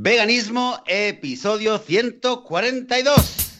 Veganismo, episodio 142.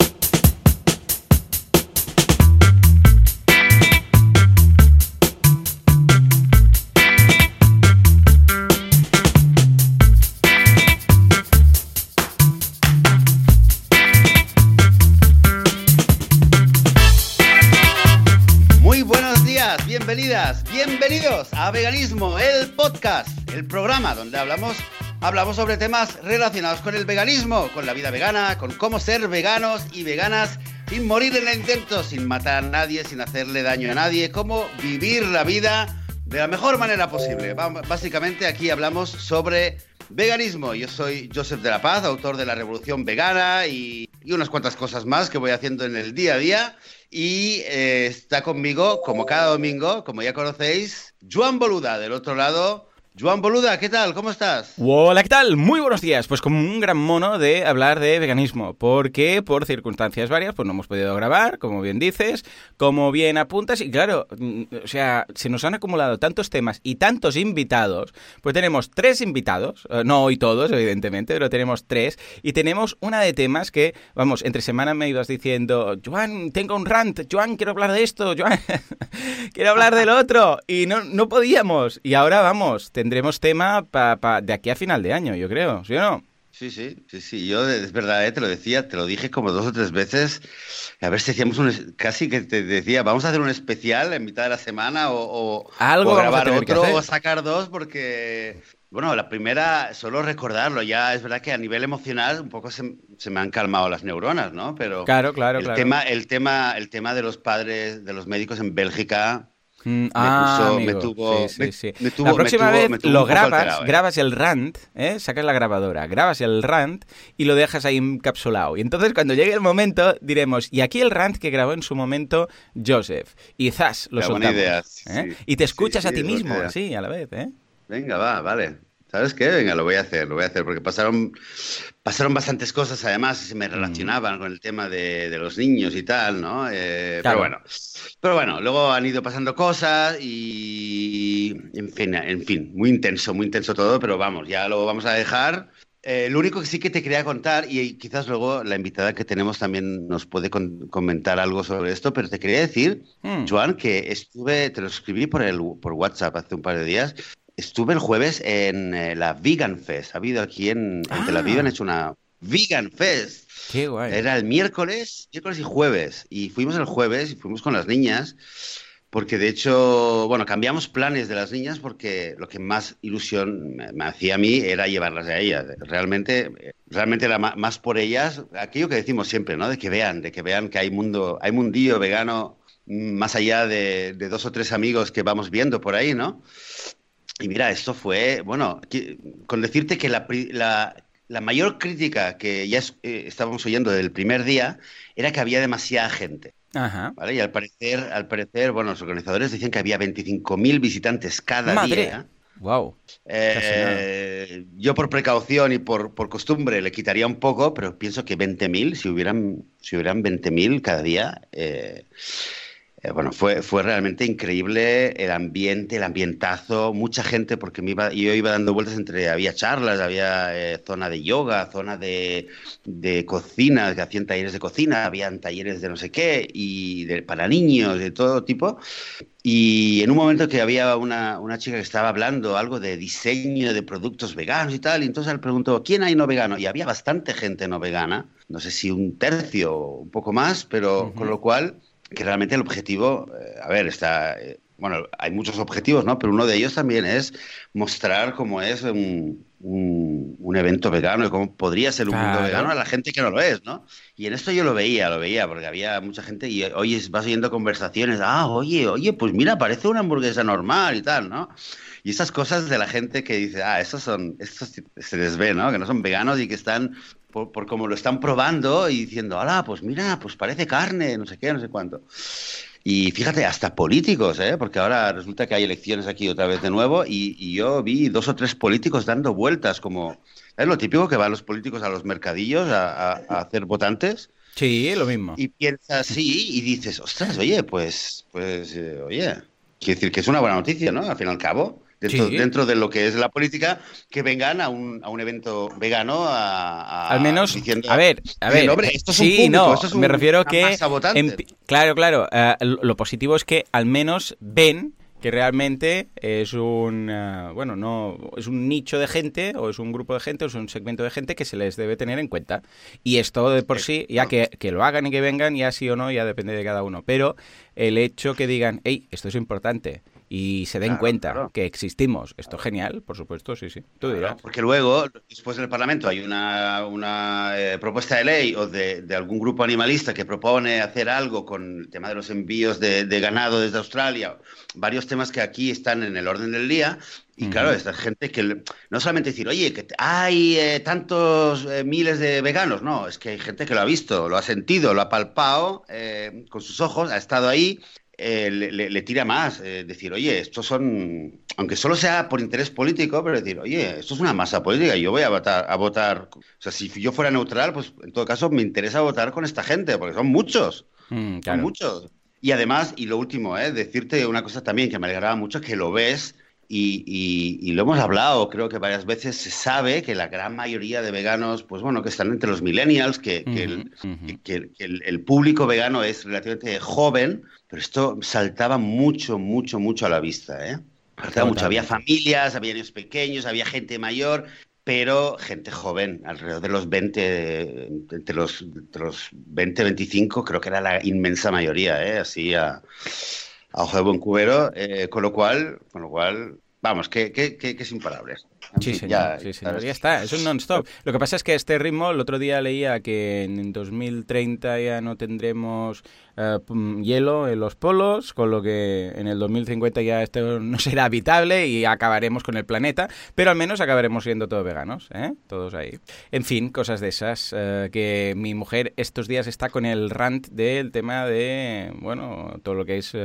Muy buenos días, bienvenidas, bienvenidos a Veganismo, el podcast, el programa donde hablamos hablamos sobre temas relacionados con el veganismo, con la vida vegana, con cómo ser veganos y veganas sin morir en el intento, sin matar a nadie, sin hacerle daño a nadie, cómo vivir la vida de la mejor manera posible. Básicamente aquí hablamos sobre veganismo. Yo soy Joseph de la Paz, autor de La Revolución Vegana y, y unas cuantas cosas más que voy haciendo en el día a día. Y eh, está conmigo, como cada domingo, como ya conocéis, Joan Boluda, del otro lado. Joan Boluda, ¿qué tal? ¿Cómo estás? Hola, ¿qué tal? Muy buenos días. Pues con un gran mono de hablar de veganismo, porque por circunstancias varias pues no hemos podido grabar, como bien dices, como bien apuntas, y claro, mm, o sea, se nos han acumulado tantos temas y tantos invitados, pues tenemos tres invitados, eh, no hoy todos, evidentemente, pero tenemos tres, y tenemos una de temas que, vamos, entre semana me ibas diciendo, Joan, tengo un rant, Joan, quiero hablar de esto, Joan, quiero hablar del otro, y no, no podíamos, y ahora vamos, tendremos tema pa- pa- de aquí a final de año, yo creo, ¿sí o no? Sí, sí, sí, sí. Yo es verdad, eh, te lo decía, te lo dije como dos o tres veces. A ver si hacíamos un casi que te decía, vamos a hacer un especial en mitad de la semana o, o- Algo o grabar otro o sacar dos porque bueno, la primera solo recordarlo. Ya es verdad que a nivel emocional un poco se, se me han calmado las neuronas, ¿no? Pero Claro, claro, el claro. tema, el tema, el tema de los padres, de los médicos en Bélgica. Mm, ah, puso- me tuvo- Sí, sí, me- sí. me tuvo- la me próxima vez me tuvo lo grabas, alterado, ¿eh? grabas el rant, ¿eh? sacas la grabadora, grabas el rant y lo dejas ahí encapsulado. Y entonces cuando llegue el momento diremos, y aquí el rant que grabó en su momento Joseph. Y zas, lo buena soltamos. idea, ¿eh? Y te escuchas a ti mismo, así, a la vez. ¿eh? Venga, va, vale. ¿Sabes qué? Venga, lo voy a hacer, lo voy a hacer, porque pasaron, pasaron bastantes cosas, además, se Mm. me relacionaban con el tema de, de los niños y tal, ¿no? Eh, Pero Claro. bueno, pero bueno, luego han ido pasando cosas y, en fin, en fin, muy intenso, muy intenso todo, pero vamos, ya lo vamos a dejar. Eh, lo único que sí que te quería contar, y quizás luego la invitada que tenemos también nos puede con- comentar algo sobre esto, pero te quería decir, Mm. Joan, que estuve, te lo escribí por, el, por WhatsApp hace un par de días, estuve el jueves en eh, la Vegan Fest. Ha habido aquí en, en Tel Aviv, Ah. han hecho una Vegan Fest. Qué guay. Era el miércoles, miércoles y jueves. Y fuimos el jueves y fuimos con las niñas, porque de hecho, bueno, cambiamos planes de las niñas porque lo que más ilusión me, me hacía a mí era llevarlas a ellas. Realmente, realmente era más por ellas, aquello que decimos siempre, ¿no? De que vean, de que vean que hay mundo, hay mundillo vegano mm, más allá de, de dos o tres amigos que vamos viendo por ahí, ¿no? Y mira, esto fue, bueno, que- con decirte que la, la- la mayor crítica que ya es- eh, estábamos oyendo del primer día era que había demasiada gente, Ajá. ¿vale? Y al parecer, al parecer, bueno, los organizadores decían que había 25.000 visitantes cada Madre. día. Wow. Eh, yo por precaución y por, por costumbre le quitaría un poco, pero pienso que 20.000, si hubieran, si hubieran 20.000 cada día, eh, eh, bueno, fue, fue realmente increíble el ambiente, el ambientazo, mucha gente, porque me iba, yo iba dando vueltas entre, había charlas, había eh, zona de yoga, zona de, de cocina, que hacían talleres de cocina, habían talleres de no sé qué, y de, para niños, de todo tipo. Y en un momento que había una, una chica que estaba hablando algo de diseño de productos veganos y tal, y entonces él preguntó, ¿quién hay no vegano? Y había bastante gente no vegana, no sé si un tercio o un poco más, pero con lo cual, que realmente el objetivo, eh, a ver, está, eh, bueno, hay muchos objetivos, ¿no? Pero uno de ellos también es mostrar cómo es un, un, un evento vegano y cómo podría ser un mundo Claro. vegano a la gente que no lo es, ¿no? Y en esto yo lo veía, lo veía, porque había mucha gente y hoy vas oyendo conversaciones, ah, oye, oye, pues mira, parece una hamburguesa normal y tal, ¿no? Y esas cosas de la gente que dice, ah, estos son, estos se les ve, ¿no? Que no son veganos y que están, por, por como lo están probando y diciendo, hola, pues mira, pues parece carne, no sé qué, no sé cuánto. Y fíjate, hasta políticos, ¿eh? porque ahora resulta que hay elecciones aquí otra vez de nuevo y, y yo vi dos o tres políticos dando vueltas, como, es lo típico que van los políticos a los mercadillos a, a- a hacer votantes Sí, lo mismo. y piensas sí y dices, ostras, oye, pues, pues, eh, oye, quiere decir que es una buena noticia, ¿no? Al fin y al cabo, dentro, de lo que es la política, que vengan a un, a un evento vegano a, al menos a ver, a ver, esto es sí, no, me refiero que claro, claro, eh, lo positivo es que al menos ven que realmente es un eh, bueno no es un nicho de gente o es un grupo de gente o es un segmento de gente que se les debe tener en cuenta. Y esto de por sí ya que, que lo hagan y que vengan ya sí o no ya depende de cada uno. Pero el hecho que digan hey esto es importante y se den cuenta que existimos. Esto es genial, por supuesto, sí, sí. Tú dirás. porque luego, después en el Parlamento, hay una, una eh, propuesta de ley o de, de, algún grupo animalista que propone hacer algo con el tema de los envíos de, de, ganado desde Australia, varios temas que aquí están en el orden del día. Y claro, esta gente que no solamente decir, oye, que hay eh, tantos eh, miles de veganos, no, es que hay gente que lo ha visto, lo ha sentido, lo ha palpado con sus ojos, ha estado ahí eh, le, tira más. Eh, decir, oye, estos son, aunque solo sea por interés político, pero decir, oye, esto es una masa política y yo voy a votar, a votar. O sea, si yo fuera neutral, pues en todo caso me interesa votar con esta gente, porque son muchos. Mm, son muchos. Y además, y lo último, ¿eh? decirte una cosa también que me alegraba mucho, que lo ves y, lo hemos hablado, creo que varias veces se sabe que la gran mayoría de veganos, pues bueno, que están entre los millennials, que, el, público vegano es relativamente joven, pero esto saltaba mucho, mucho, mucho a la vista, ¿eh? Saltaba mucho. Había familias, había niños pequeños, había gente mayor, pero gente joven, alrededor de los 20, entre los, entre los 20, 25, creo que era la inmensa mayoría, ¿eh? Así a a ojo de buen cubero, eh, con lo cual, con lo cual, vamos, que, que, que, que es imparable. Sí, señor, ya, sí, señor. ya está, es un non-stop. Lo que pasa es que este ritmo, el otro día leía que en 2030 ya no tendremos eh, hielo en los polos, con lo que en el 2050 ya esto no será habitable y acabaremos con el planeta, pero al menos acabaremos siendo todos veganos, ¿eh? Todos ahí. En fin, cosas de esas, eh, que mi mujer estos días está con el rant del tema de, bueno, todo lo que es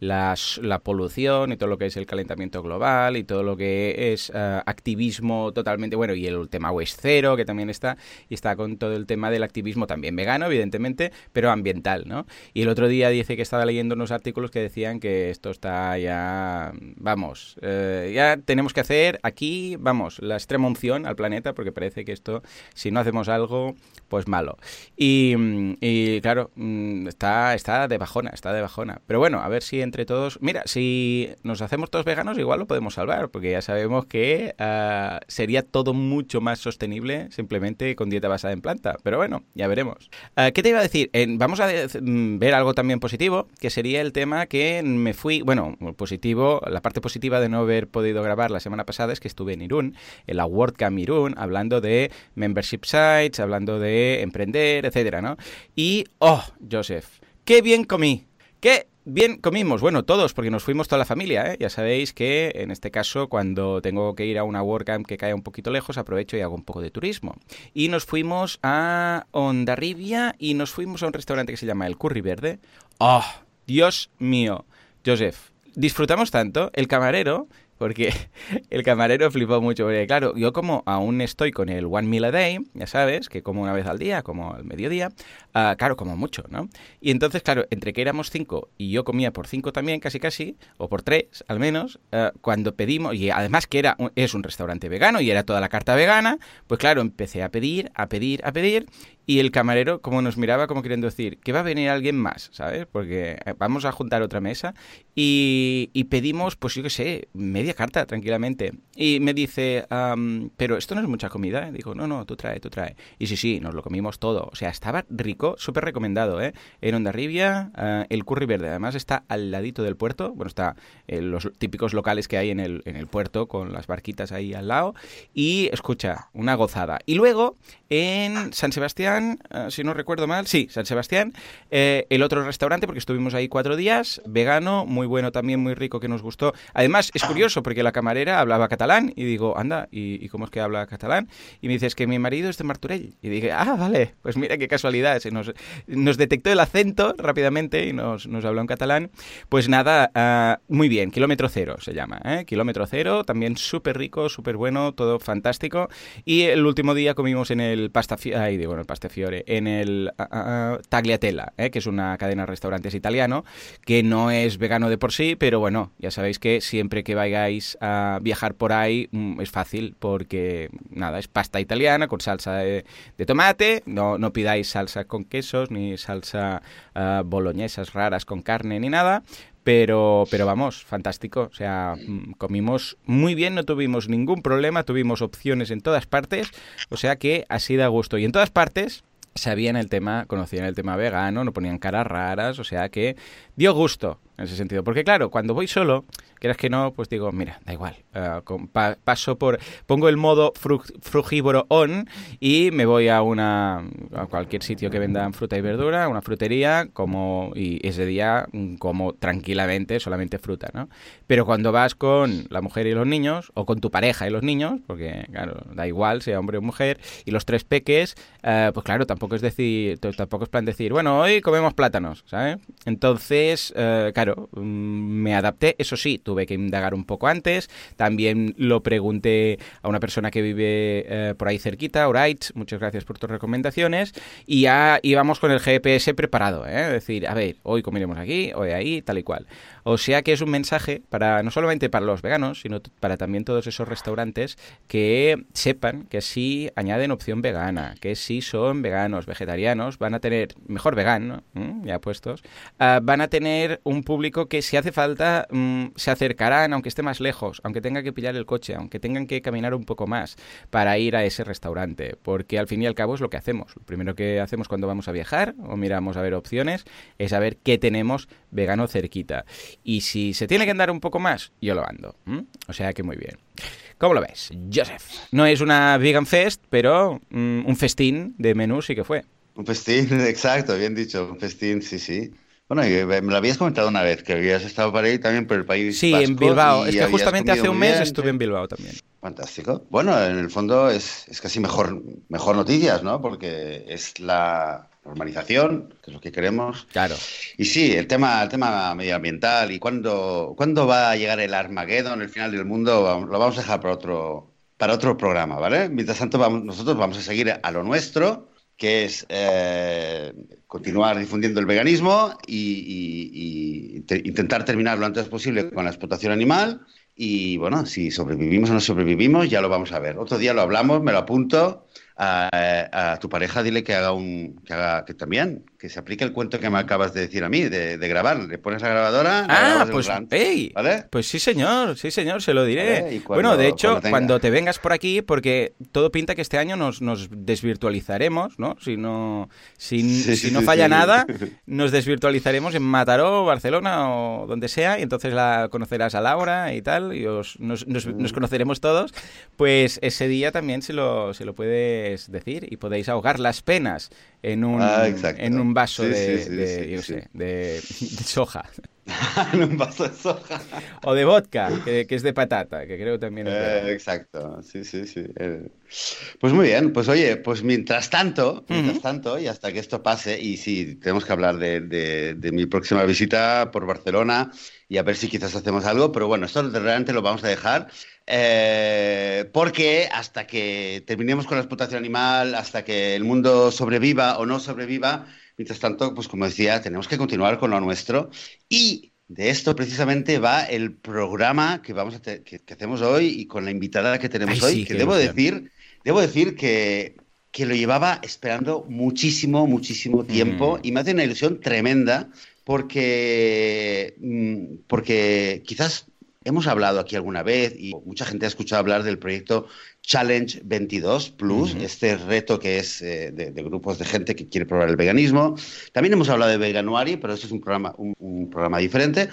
la polución y todo lo que es el calentamiento global y todo lo que es activismo totalmente, bueno, y el tema West Zero, que también está, y está con todo el tema del activismo también vegano, evidentemente, pero ambiental, ¿no? Y el otro día dice que estaba leyendo unos artículos que decían que esto está ya, vamos, eh, ya tenemos que hacer aquí, vamos, la extrema unción al planeta, porque parece que esto, si no hacemos algo, pues malo. Y, claro, mm, está, está de bajona, está de bajona. Pero bueno, a ver si entre todos, mira, si nos hacemos todos veganos, igual lo podemos salvar, porque ya sabemos que ah, sería todo mucho más sostenible simplemente con dieta basada en planta. Pero bueno, ya veremos. Ah, ¿Qué te iba a decir? vamos a mm, ver algo también positivo, que sería el tema que me fui, bueno, positivo, la parte positiva de no haber podido grabar la semana pasada es que estuve en Irún, en la WordCamp Irún, hablando de membership sites, hablando de emprender, etcétera, ¿no? Y, oh, Joseph, qué bien comí, qué Bien, comimos, bueno, todos, porque nos fuimos toda la familia, ¿eh? Ya sabéis que en este caso, cuando tengo que ir a una WordCamp que cae un poquito lejos, aprovecho y hago un poco de turismo. Y nos fuimos a Ondarribia y nos fuimos a un restaurante que se llama El Curry Verde. ¡Oh, Dios mío! Joseph, disfrutamos tanto, el camarero porque el camarero flipó mucho. Claro, yo como aún estoy con el one meal a day, ya sabes, que como una vez al día, como al mediodía, uh, claro, como mucho, ¿no? Y entonces, claro, entre que éramos cinco y yo comía por cinco también, casi casi, o por tres al menos, uh, cuando pedimos, y además que era es un restaurante vegano y era toda la carta vegana, pues claro, empecé a pedir, a pedir, a pedir, y el camarero como nos miraba como queriendo decir que va a venir alguien más, ¿sabes? Porque eh, vamos a juntar otra mesa y, y pedimos, pues yo qué sé, carta tranquilamente. Y me dice, pero esto no es mucha comida. ¿eh? Digo, no, no, tú trae, tú trae. Y sí, sí, nos lo comimos todo. O sea, estaba rico, súper recomendado, ¿eh? En Ondarribia, uh, el curry verde. Además está al ladito del puerto. Bueno, está en los típicos locales que hay en el, en el puerto con las barquitas ahí al lado. Y escucha, una gozada. Y luego en San Sebastián, eh, si no recuerdo mal, sí, San Sebastián, eh, el otro restaurante, porque estuvimos ahí cuatro días, vegano, muy bueno también, muy rico, que nos gustó. Además, es curioso, porque la camarera hablaba catalán, y digo, anda, ¿y, cómo es que habla catalán? Y me dices que mi marido es de Marturell. Y dije, ah, vale, pues mira qué casualidad, se nos, nos detectó el acento rápidamente y nos, nos habló en catalán. Pues nada, uh, muy bien, kilómetro cero se llama, ¿eh? kilómetro cero, también súper rico, súper bueno, todo fantástico. Y el último día comimos en el pasta ay, digo, en el pastafiore, en el uh, Tagliatella, ¿eh? que es una cadena de restaurantes italiano, que no es vegano de por sí, pero bueno, ya sabéis que siempre que viajar por ahí mm, es fácil porque, nada, es pasta italiana con salsa de, tomate, no, no pidáis salsa con quesos ni salsa uh, boloñesas raras con carne ni nada, pero, pero vamos, fantástico. O sea, mm, comimos muy bien, no tuvimos ningún problema, tuvimos opciones en todas partes. O sea que así da gusto. Y en todas partes sabían el tema, conocían el tema vegano, no ponían caras raras. O sea que dio gusto en ese sentido. Porque claro, cuando voy solo, quieras que no, pues digo, mira, da igual. Eh, paso por, pongo el modo frugívoro on y me voy a una a cualquier sitio que vendan fruta y verdura, una frutería, como y ese día mm, como tranquilamente solamente fruta, ¿no? Pero cuando vas con la mujer y los niños o con tu pareja y los niños, porque claro, da igual sea hombre o mujer y los tres peques, eh, pues claro, tampoco es decir, tampoco es plan decir, bueno, hoy comemos plátanos, ¿sabes? Entonces, eh, claro, mm, me adapté, eso sí, tuve que indagar un poco antes. También lo pregunté a una persona que vive eh, por ahí cerquita, Alright, muchas gracias por tus recomendaciones. Y ya íbamos con el GPS preparado, ¿eh? es decir, a ver, hoy comeremos aquí, hoy ahí, tal y cual. O sea que es un mensaje para no solamente para los veganos, sino para también todos esos restaurantes que sepan que si añaden opción vegana, que si son veganos, vegetarianos, van a tener, mejor vegano, ya puestos, ah, van a tener un público que si hace falta mm, se acercarán, aunque esté más lejos, aunque tenga que pillar el coche, aunque tengan que caminar un poco más para ir a ese restaurante, porque al fin y al cabo es lo que hacemos. Lo primero que hacemos cuando vamos a viajar o miramos a ver opciones es saber qué tenemos vegano cerquita. Y si se tiene que andar un poco más, yo lo ando. O sea que muy bien. ¿Cómo lo ves, Joseph? No es una vegan fest, pero mm, un festín de menú sí que fue. Un festín, exacto, bien dicho, un festín, sí, sí. Bueno, me lo habías comentado una vez, que habías estado para ahí también por el país. Sí, en Bilbao. Es que justamente hace un mes estuve en Bilbao también. Fantástico. Bueno, en el fondo es, es casi mejor, mejor noticias, ¿no? Porque es la, normalización, que es lo que queremos. Claro. Y sí, el tema, el tema medioambiental y cuándo, cuándo va a llegar el Armageddon, el final del mundo, lo vamos a dejar para otro, para otro programa, ¿vale? Mientras tanto, vamos, nosotros vamos a seguir a lo nuestro, que es eh, continuar difundiendo el veganismo y, intentar terminar lo antes posible con la explotación animal. Y bueno, si sobrevivimos o no sobrevivimos, ya lo vamos a ver. Otro día lo hablamos, me lo apunto a, tu pareja dile que haga un que haga que también que se aplique el cuento que me acabas de decir a mí de, grabar. Le pones la grabadora ah pues pues sí señor sí señor se lo diré. Bueno de hecho cuando, te vengas por aquí porque todo pinta que este año nos, nos desvirtualizaremos no si no si, no falla nada nos desvirtualizaremos en Mataró Barcelona o donde sea y entonces la conocerás a Laura y tal y os, nos, nos, nos conoceremos todos. Pues ese día también se lo se lo puede decir y podéis ahogar las penas en un, ah, en un vaso de, soja. En un vaso de soja. o de vodka, que, es de patata, que creo también eh, exacto, sí, sí, sí. Eh, pues muy bien, pues oye, pues mientras tanto, mientras tanto, y hasta que esto pase, y sí, tenemos que hablar de, de mi próxima visita por Barcelona y a ver si quizás hacemos algo, pero bueno, esto realmente lo vamos a dejar eh, porque hasta que terminemos con la explotación animal, hasta que el mundo sobreviva o no sobreviva, mientras tanto, pues como decía, tenemos que continuar con lo nuestro y de esto precisamente va el programa que vamos a que, hacemos hoy y con la invitada que tenemos hoy, que debo decir, debo decir que, que, lo llevaba esperando muchísimo, muchísimo tiempo mm. y me hace una ilusión tremenda porque, mm, porque quizás hemos hablado aquí alguna vez y mucha gente ha escuchado hablar del proyecto Challenge 22 Plus, este reto que es eh, de, grupos de gente que quiere probar el veganismo. También hemos hablado de Veganuari, pero este es un programa, un, programa diferente.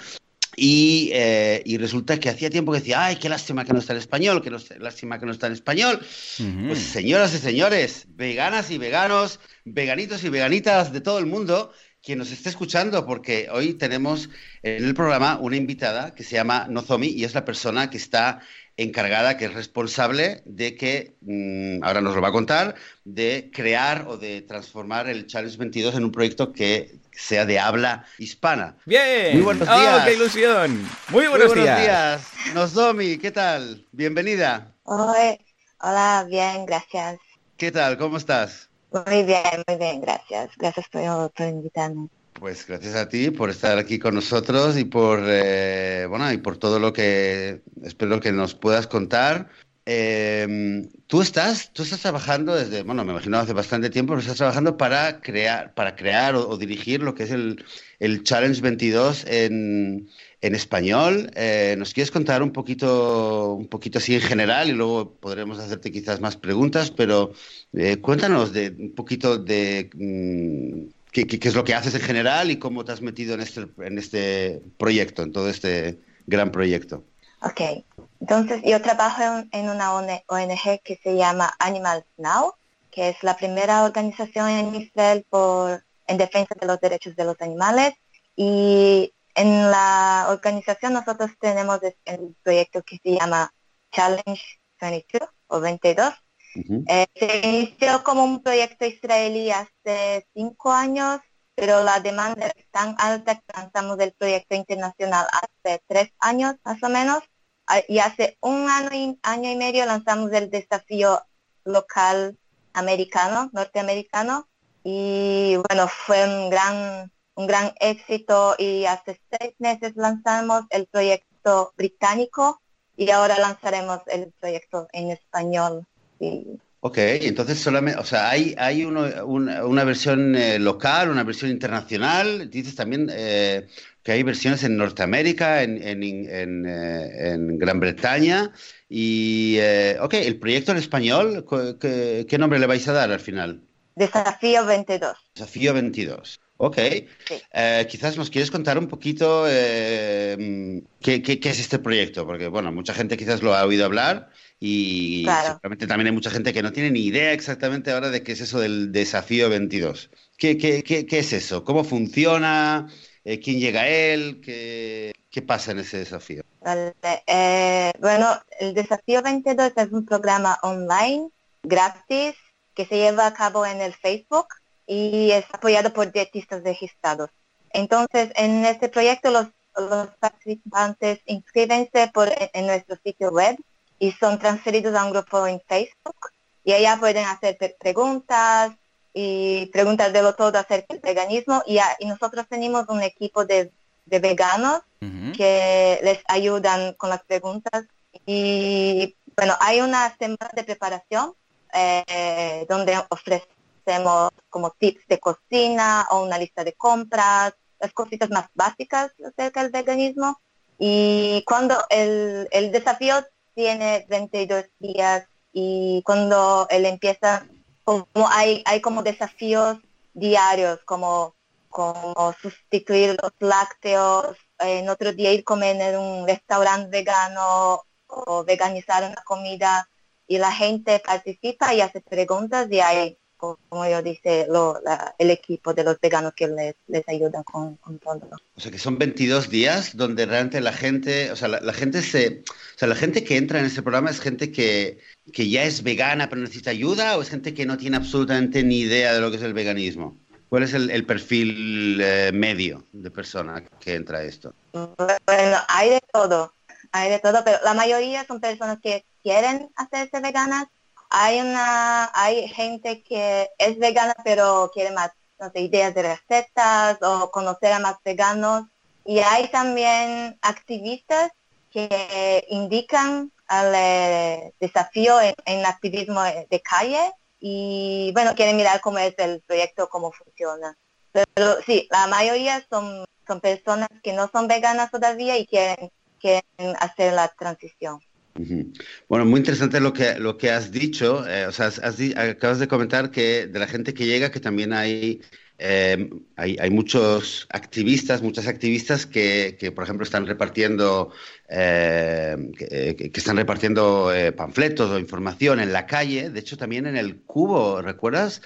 Y, eh, y, resulta que hacía tiempo que decía, ay, qué lástima que no está en español, qué lástima que no está en español. Pues señoras y señores, veganas y veganos, veganitos y veganitas de todo el mundo, quien nos esté escuchando, porque hoy tenemos en el programa una invitada que se llama Nozomi y es la persona que está encargada, que es responsable de que, mm, ahora nos lo va a contar, de crear o de transformar el Challenge 22 en un proyecto que sea de habla hispana. Bien. Muy buenos oh, días. qué ilusión. Muy buenos, Muy buenos días. Nozomi, ¿qué tal? Bienvenida. Hola, bien, gracias. ¿qué tal? ¿Cómo estás? Muy bien, muy bien, gracias. Gracias por, por invitarme. Pues gracias a ti por estar aquí con nosotros y por eh, bueno y por todo lo que espero que nos puedas contar. Eh, tú estás, tú estás trabajando desde, bueno, me imagino hace bastante tiempo, pero estás trabajando para crear, para crear o, dirigir lo que es el, el Challenge 22 en, en español. Eh, ¿Nos quieres contar un poquito, un poquito así en general y luego podremos hacerte quizás más preguntas? Pero eh, cuéntanos de un poquito de mm, qué, qué, es lo que haces en general y cómo te has metido en este, en este proyecto, en todo este gran proyecto. Ok, entonces yo trabajo en, en una ONG que se llama Animals Now, que es la primera organización en Israel por, en defensa de los derechos de los animales y en la organización nosotros tenemos el proyecto que se llama Challenge 22 o 22. Eh, se inició como un proyecto israelí hace cinco años, pero la demanda es tan alta que lanzamos el proyecto internacional hace tres años más o menos. Ah, y hace un año y, año y medio lanzamos el desafío local americano, norteamericano. Y bueno, fue un gran un gran éxito y hace seis meses lanzamos el proyecto británico y ahora lanzaremos el proyecto en español. Ok, entonces solamente, o sea, hay, hay una, versión eh, local, una versión internacional, dices también eh, que hay versiones en Norteamérica, en, en, eh, Gran Bretaña, y, ok, el proyecto en español, ¿qué, ¿qué nombre le vais a dar al final? Desafío 22. Desafío 22. Ok. Eh, quizás nos quieres contar un poquito eh, ¿qué, es este proyecto, porque bueno, mucha gente quizás lo ha oído hablar y seguramente también hay mucha gente que no tiene ni idea exactamente ahora de qué es eso del desafío 22. ¿Qué, qué es eso? ¿Cómo funciona? Eh, ¿Quién llega a él? ¿Qué, pasa en ese desafío? bueno, el desafío 22 es un programa online gratis que se lleva a cabo en el Facebook y es apoyado por dietistas registrados. Entonces, en este proyecto los, los participantes inscríbense por, en nuestro sitio web y son transferidos a un grupo en Facebook y allá pueden hacer preguntas y preguntas de lo todo acerca del veganismo. Y, y nosotros tenemos un equipo de, de veganos que les ayudan con las preguntas. Y bueno, hay una semana de preparación eh, donde ofrecen hacemos como tips de cocina o una lista de compras, las cositas más básicas acerca del veganismo. Y cuando el, el desafío tiene 22 días y cuando él empieza, como hay, hay como desafíos diarios, como, como sustituir los lácteos, en otro día ir a comer en un restaurante vegano o veganizar una comida y la gente participa y hace preguntas y hay como yo dice, el equipo de los veganos que les, les ayudan con, todo. O sea que son 22 días donde realmente la gente, o sea, la, gente se, o sea, la gente que entra en este programa es gente que, que ya es vegana pero necesita ayuda o es gente que no tiene absolutamente ni idea de lo que es el veganismo. ¿Cuál es el, perfil eh, medio de persona que entra a esto? Bueno, hay de todo, hay de todo, pero la mayoría son personas que quieren hacerse veganas hay una hay gente que es vegana pero quiere más no sé, ideas de recetas o conocer a más veganos. Y hay también activistas que indican al eh, desafío en, en, activismo de calle y bueno quieren mirar cómo es el proyecto cómo funciona. Pero sí la mayoría son son personas que no son veganas todavía y quieren quieren hacer la transición bueno, muy interesante lo que, lo que has dicho. Eh, o sea, acabas de comentar que de la gente que llega, que también hay, eh, hay, muchos activistas, muchas activistas que, por ejemplo, están repartiendo, eh, que, están repartiendo panfletos o información en la calle. De hecho, también en el cubo, ¿recuerdas,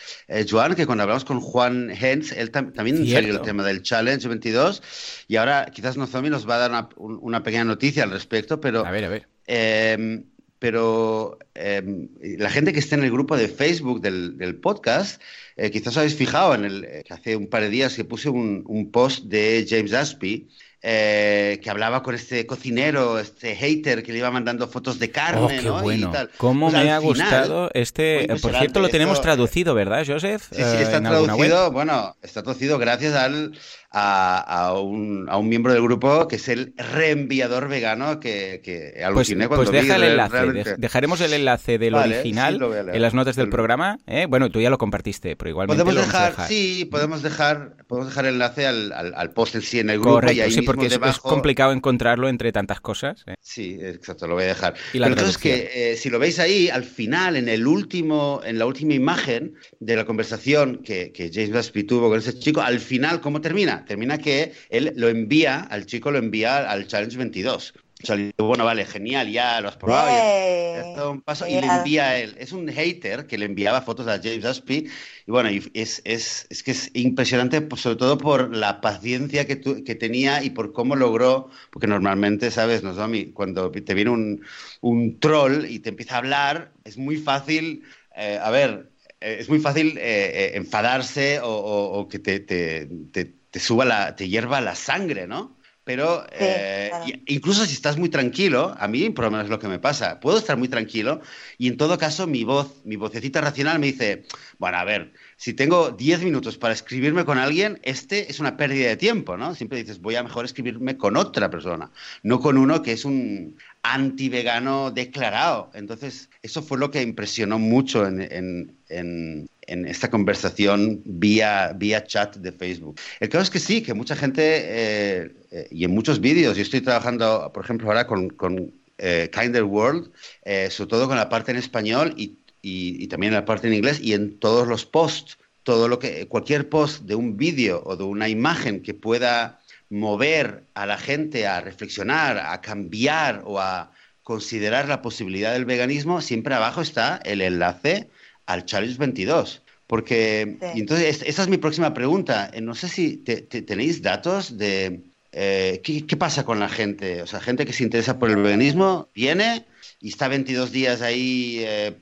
Joan, que cuando hablamos con Juan Hens, él también salió el tema del Challenge 22 y ahora quizás Nozomi nos va a dar una, una pequeña noticia al respecto, pero... A ver, a ver Em, pero em, la gente que está en el grupo de Facebook del, podcast, eh, quizás habéis fijado en el, que hace un par de días que puse un, post de James Aspey, eh, que hablaba con este cocinero, este hater que le iba mandando fotos de carne, oh, qué ¿no? Bueno. Y tal. ¿Cómo Pues me ha final, gustado este? fue Por cierto, lo tenemos Esto- traducido, ¿verdad, Joseph? Sí, sí, Eh, está en traducido, bueno, está traducido gracias al, a, a un, a un miembro del grupo que es el reenviador vegano que, que Pues, aluciné cuando pues vi deja el enlace. realmente. dejaremos el enlace del Vale, original sí, en las notas del programa. ¿eh? Bueno, tú ya lo compartiste, pero igualmente Podemos lo vamos a dejar, dejar. sí, podemos dejar, podemos dejar el enlace al, al, al post en sí en el grupo y Correcto, ahí sí, porque es, es debajo. complicado encontrarlo entre tantas cosas. ¿eh? Sí, exacto, lo voy a dejar. Y la Pero traducción. que eh, si lo veis ahí, al final, en el último, en la última imagen de la conversación que, que James Busby tuvo con ese chico, al final, ¿cómo termina? Termina que él lo envía, al chico lo envía al Challenge 22. O sea, le dice, bueno, vale, genial, ya lo has probado. ya- Eh, ya has dado un paso y le envía a él. Es un hater que le enviaba fotos a James Aspie. Y bueno, y es, es, es que es impresionante, pues, sobre todo por la paciencia que, tu- que tenía y por cómo logró, porque normalmente, ¿sabes? Nos, a mí, cuando te viene un, un troll y te empieza a hablar, es muy fácil, eh, a ver, eh, es muy fácil eh, eh, enfadarse o, o- o que te, te, te- te suba la, te hierva la sangre, ¿no? Pero Sí, eh, claro. incluso si estás muy tranquilo, a mí por lo menos es lo que me pasa, puedo estar muy tranquilo y en todo caso mi voz, mi vocecita racional me dice, bueno, a ver, si tengo 10 minutos para escribirme con alguien, este es una pérdida de tiempo, ¿no? Siempre dices, voy a mejor escribirme con otra persona, no con uno que es un anti-vegano declarado. Entonces, eso fue lo que impresionó mucho en, en- en- en esta conversación vía, vía chat de Facebook. El caso es que sí, que mucha gente, eh, eh, y en muchos vídeos, yo estoy trabajando, por ejemplo, ahora con, con eh, Kinder World, eh, sobre todo con la parte en español y, y- y también la parte en inglés, y en todos los posts, todo lo que, cualquier post de un vídeo o de una imagen que pueda mover a la gente a reflexionar, a cambiar o a considerar la posibilidad del veganismo, siempre abajo está el enlace al Challenge 22. Porque, Sí. y entonces, es- esa es mi próxima pregunta. Eh, No sé si te- te- tenéis datos de eh, ¿qué, qué pasa con la gente. O sea, gente que se interesa por el veganismo viene y está 22 días ahí eh,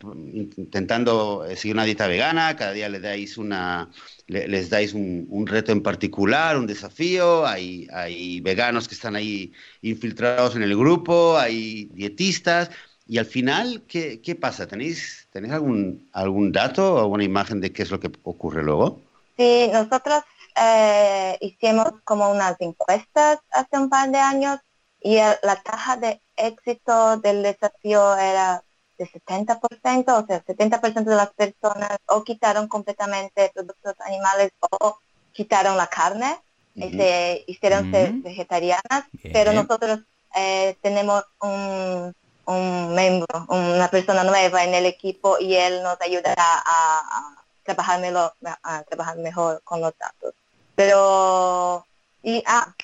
intentando eh, seguir una dieta vegana, cada día le dais una, le- les dais un, un reto en particular, un desafío, hay, hay veganos que están ahí infiltrados en el grupo, hay dietistas, y al final, ¿qué, qué pasa? ¿Tenéis, ¿Tenéis algún, algún dato o alguna imagen de qué es lo que ocurre luego? Sí, nosotros eh, hicimos como unas encuestas hace un par de años y el- la tasa de éxito del desafío era de 70%, o sea, 70% de las personas o quitaron completamente productos animales o quitaron la carne y se hicieron ser Ujú. vegetarianas, Bien. pero nosotros eh, tenemos un, un miembro, una persona nueva en el equipo y él nos ayudará a, a trabajar, mejor, a trabajar mejor con los datos. Pero, y ah,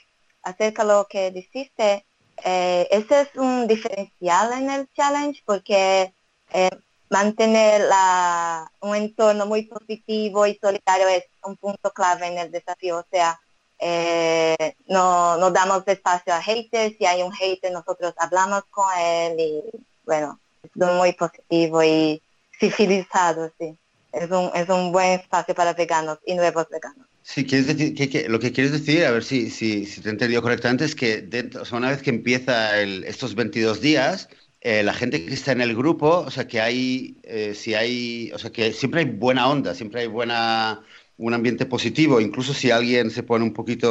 acerca de lo que dijiste, eh, ese es un diferencial en el challenge porque eh, mantener la, un entorno muy positivo y solidario es un punto clave en el desafío. O sea, eh, no, no damos espacio a haters, si hay un hater nosotros hablamos con él y bueno, es muy positivo y civilizado, sí. Es un, es un buen espacio para veganos y nuevos veganos. Sí, quieres decir, que, que- lo que quieres decir, a ver si, si, si te he entendido correctamente, es que dentro, o sea, una vez que empieza el- estos 22 días, eh, la gente que está en el grupo, o sea, que hay, eh, si hay, o sea, que siempre hay buena onda, siempre hay buena, un ambiente positivo, incluso si alguien se pone un poquito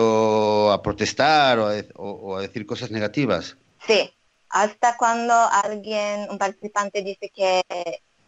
a protestar o a, o- decir cosas negativas. Sí, hasta cuando alguien, un participante dice que,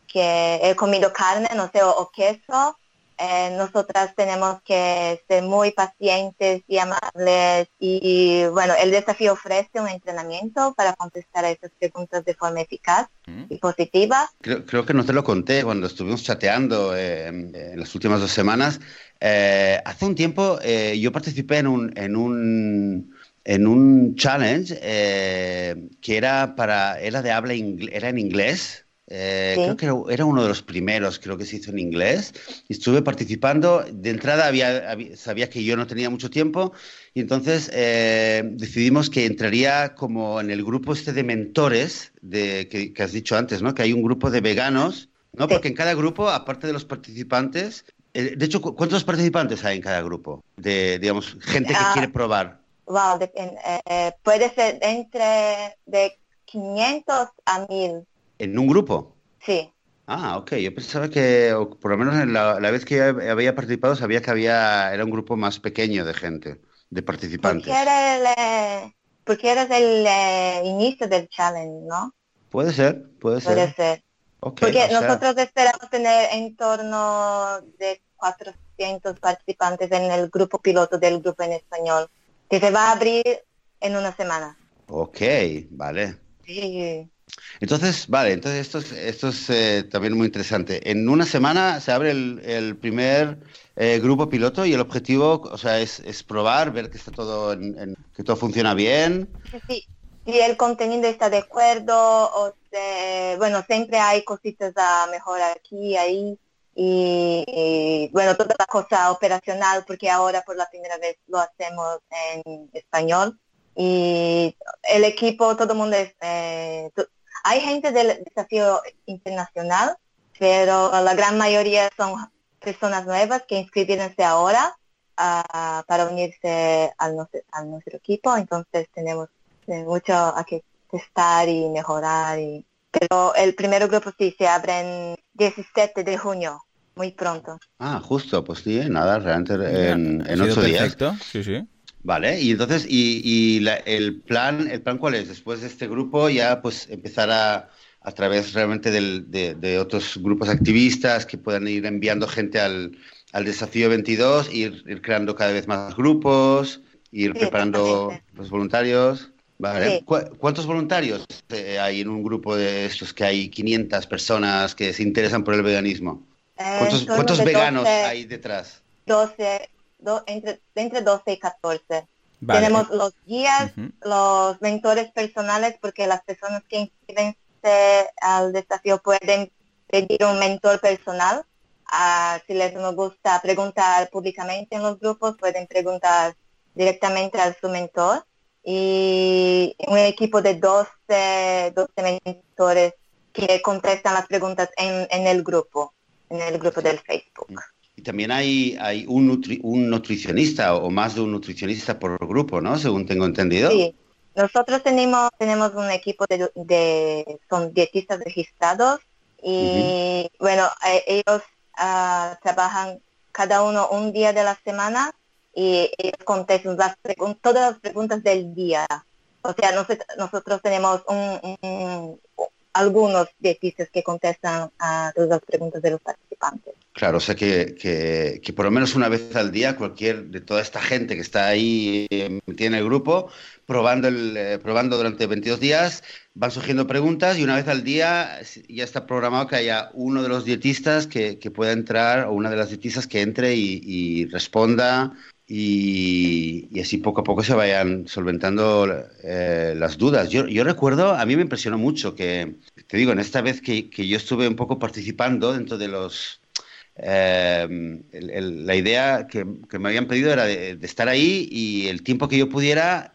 que he comido carne, no sé, o queso, eh, nosotras tenemos que ser muy pacientes y amables y, bueno, el desafío ofrece un entrenamiento para contestar a esas preguntas de forma eficaz Mm. y positiva. Creo, creo que no te lo conté cuando estuvimos chateando eh, en las últimas dos semanas. Eh, hace un tiempo eh, yo participé en un, en un, en un challenge eh, que era, para, era de habla ingle- era en inglés. Eh. Creo que era, era uno de los primeros, creo que se hizo en inglés. Y estuve participando. De entrada había, había- sabía que yo no tenía mucho tiempo y entonces eh, decidimos que entraría como en el grupo este de mentores de, que, que has dicho antes, ¿no? Que hay un grupo de veganos, ¿no? Porque en cada grupo, aparte de los participantes, eh, de hecho, ¿cu- ¿cuántos participantes hay en cada grupo? De, digamos, gente que Ah. quiere probar. wow, eh, puede ser entre de 500 a 1000. ¿En un grupo? Sí. Ah, ok. Yo pensaba que, por lo menos en la, vez que había participado, sabía que había era un grupo más pequeño de gente, de participantes. Porque era el, eh, porque eres el eh, inicio del challenge, ¿no? Puede ser, puede ser. Puede ser. porque nosotros esperamos tener en torno de 400 participantes en el grupo piloto del grupo en español, que se va a abrir en una semana. Ok, vale. Sí. Entonces, vale, entonces esto es, esto es eh, también muy interesante. En una semana se abre el, primer eh, grupo piloto y el objetivo, o sea, es, probar, ver que está todo, en, que todo funciona bien. Sí. Si el contenido está de acuerdo, o bueno, siempre hay cositas a mejorar aquí, ahí. Y, bueno, toda la cosa operacional, porque ahora por la primera vez lo hacemos en español. Y el equipo, todo el mundo es, eh, hay gente del desafío internacional, pero la gran mayoría son personas nuevas que inscribieronse ahora ah, para unirse al, nuestro, equipo. Entonces tenemos eh, mucho a que testar y mejorar. Y... Pero el primer grupo sí se abre en 17 de junio, muy pronto. Ah, justo, pues sí, nada, realmente en, en ocho días. Sí, sí. Vale, y entonces, y, el plan, el plan cuál es? Después de este grupo ya pues empezar a, a través realmente de, otros grupos activistas que puedan ir enviando gente al, desafío 22, ir, ir, creando cada vez más grupos, ir preparando los voluntarios. Vale. ¿Cuántos voluntarios eh, hay en un grupo de estos que hay 500 personas que se interesan por el veganismo? Eh, ¿Cuántos, veganos hay detrás? 12 entre, entre 12 y 14. Tenemos los guías, los mentores personales, porque las personas que inscribense al desafío pueden pedir un mentor personal. Ah, si les gusta preguntar públicamente en los grupos, pueden preguntar directamente a su mentor. Y un equipo de 12, 12 mentores que contestan las preguntas en, en el grupo, en el grupo del Facebook. Y también hay, hay un, un nutricionista o más de un nutricionista por grupo, ¿no? Según tengo entendido. Sí, nosotros tenemos, tenemos un equipo de, son dietistas registrados y bueno, eh, ellos ah, trabajan cada uno un día de la semana y ellos contestan las todas las preguntas del día. O sea, nosotros, tenemos un, algunos dietistas que contestan a todas las preguntas de los participantes. Claro, o sea que, que, por lo menos una vez al día cualquier de toda esta gente que está ahí eh, en el grupo, probando, el, eh, probando durante 22 días, van surgiendo preguntas y una vez al día ya está programado que haya uno de los dietistas que, que pueda entrar o una de las dietistas que entre y, responda y, y, así poco a poco se vayan solventando eh, las dudas. Yo, yo, recuerdo, a mí me impresionó mucho que, te digo, en esta vez que, que yo estuve un poco participando dentro de los eh, la idea que, me habían pedido era de, estar ahí y el tiempo que yo pudiera,